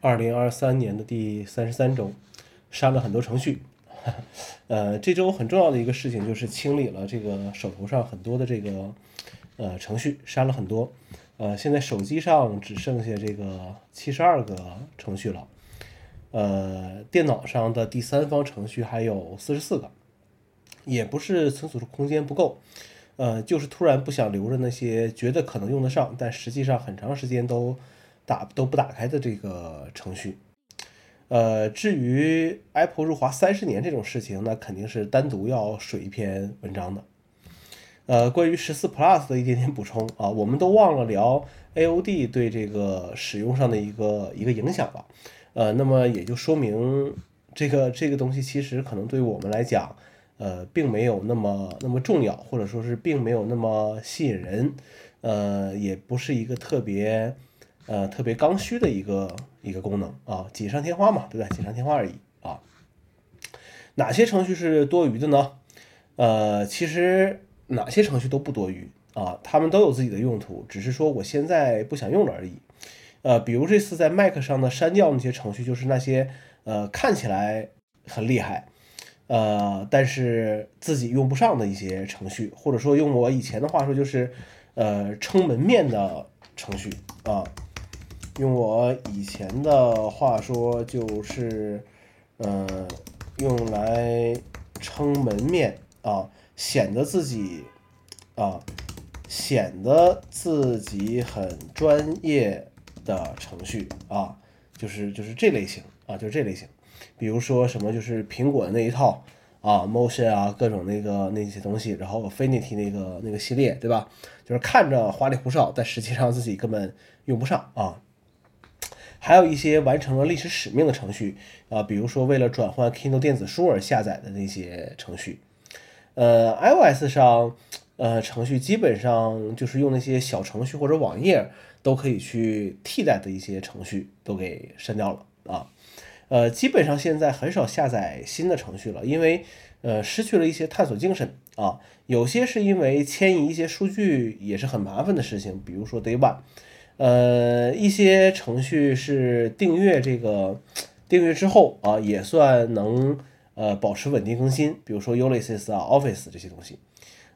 二零二三年的第三十三周，删了很多程序。呃，这周很重要的一个事情就是清理了这个手头上很多的这个呃程序，删了很多。呃，现在手机上只剩下这个七十二个程序了。呃，电脑上的第三方程序还有四十四个，也不是存储空间不够，呃，就是突然不想留着那些觉得可能用得上，但实际上很长时间都打都不打开的这个程序。呃，至于 Apple 入华三十年这种事情，那肯定是单独要水一篇文章的。呃，关于十四 Plus 的一点点补充啊，我们都忘了聊 AOD 对这个使用上的一个一个影响了。呃，那么也就说明这个这个东西其实可能对我们来讲，呃，并没有那么那么重要，或者说是并没有那么吸引人，呃，也不是一个特别呃特别刚需的一个一个功能啊，锦上添花嘛，对吧？锦上添花而已啊。哪些程序是多余的呢？呃，其实哪些程序都不多余啊，他们都有自己的用途，只是说我现在不想用了而已。呃，比如这次在 Mac 上的删掉那些程序，就是那些呃看起来很厉害，呃，但是自己用不上的一些程序，或者说用我以前的话说就是呃撑门面的程序啊，用我以前的话说就是呃用来撑门面啊，显得自己啊显得自己很专业。的程序啊，就是就是这类型啊，就是这类型，比如说什么就是苹果的那一套啊，Motion 啊，各种那个那些东西，然后 Affinity 那个那个系列，对吧？就是看着花里胡哨，但实际上自己根本用不上啊。还有一些完成了历史使命的程序啊，比如说为了转换 Kindle 电子书而下载的那些程序。呃，iOS 上呃程序基本上就是用那些小程序或者网页。都可以去替代的一些程序都给删掉了啊，呃，基本上现在很少下载新的程序了，因为呃失去了一些探索精神啊。有些是因为迁移一些数据也是很麻烦的事情，比如说 Day One，呃，一些程序是订阅这个订阅之后啊，也算能呃保持稳定更新，比如说 Ulysses 啊、Office 这些东西。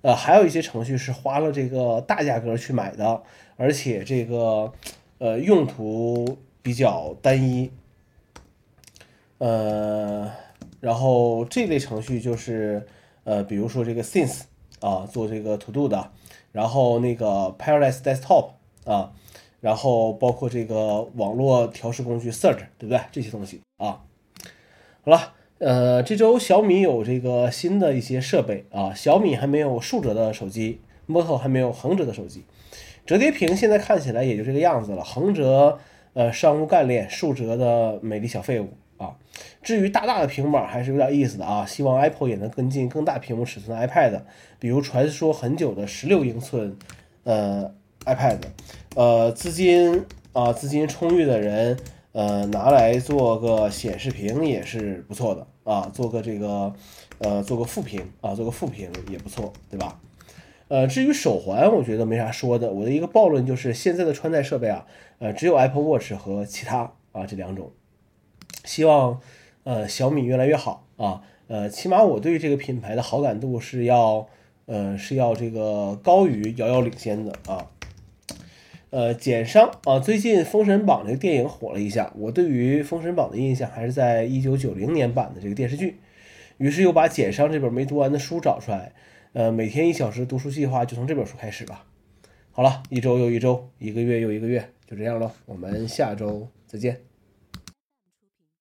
呃，还有一些程序是花了这个大价格去买的，而且这个呃用途比较单一，呃，然后这类程序就是呃，比如说这个 Since 啊，做这个 To Do 的，然后那个 Parallels Desktop 啊，然后包括这个网络调试工具 Search，对不对？这些东西啊，好了。呃，这周小米有这个新的一些设备啊，小米还没有竖折的手机，Moto 还没有横折的手机，折叠屏现在看起来也就这个样子了，横折呃商务干练，竖折的美丽小废物啊。至于大大的平板还是有点意思的啊，希望 Apple 也能跟进更大屏幕尺寸的 iPad，比如传说很久的十六英寸呃 iPad，呃资金啊资金充裕的人呃拿来做个显示屏也是不错的。啊，做个这个，呃，做个副屏啊，做个副屏也不错，对吧？呃，至于手环，我觉得没啥说的。我的一个暴论就是，现在的穿戴设备啊，呃，只有 Apple Watch 和其他啊这两种。希望呃小米越来越好啊，呃，起码我对这个品牌的好感度是要，呃，是要这个高于遥遥领先的啊。呃，简商啊，最近《封神榜》这个电影火了一下，我对于《封神榜》的印象还是在一九九零年版的这个电视剧，于是又把简商这本没读完的书找出来，呃，每天一小时读书计划就从这本书开始吧。好了，一周又一周，一个月又一个月，就这样了，我们下周再见。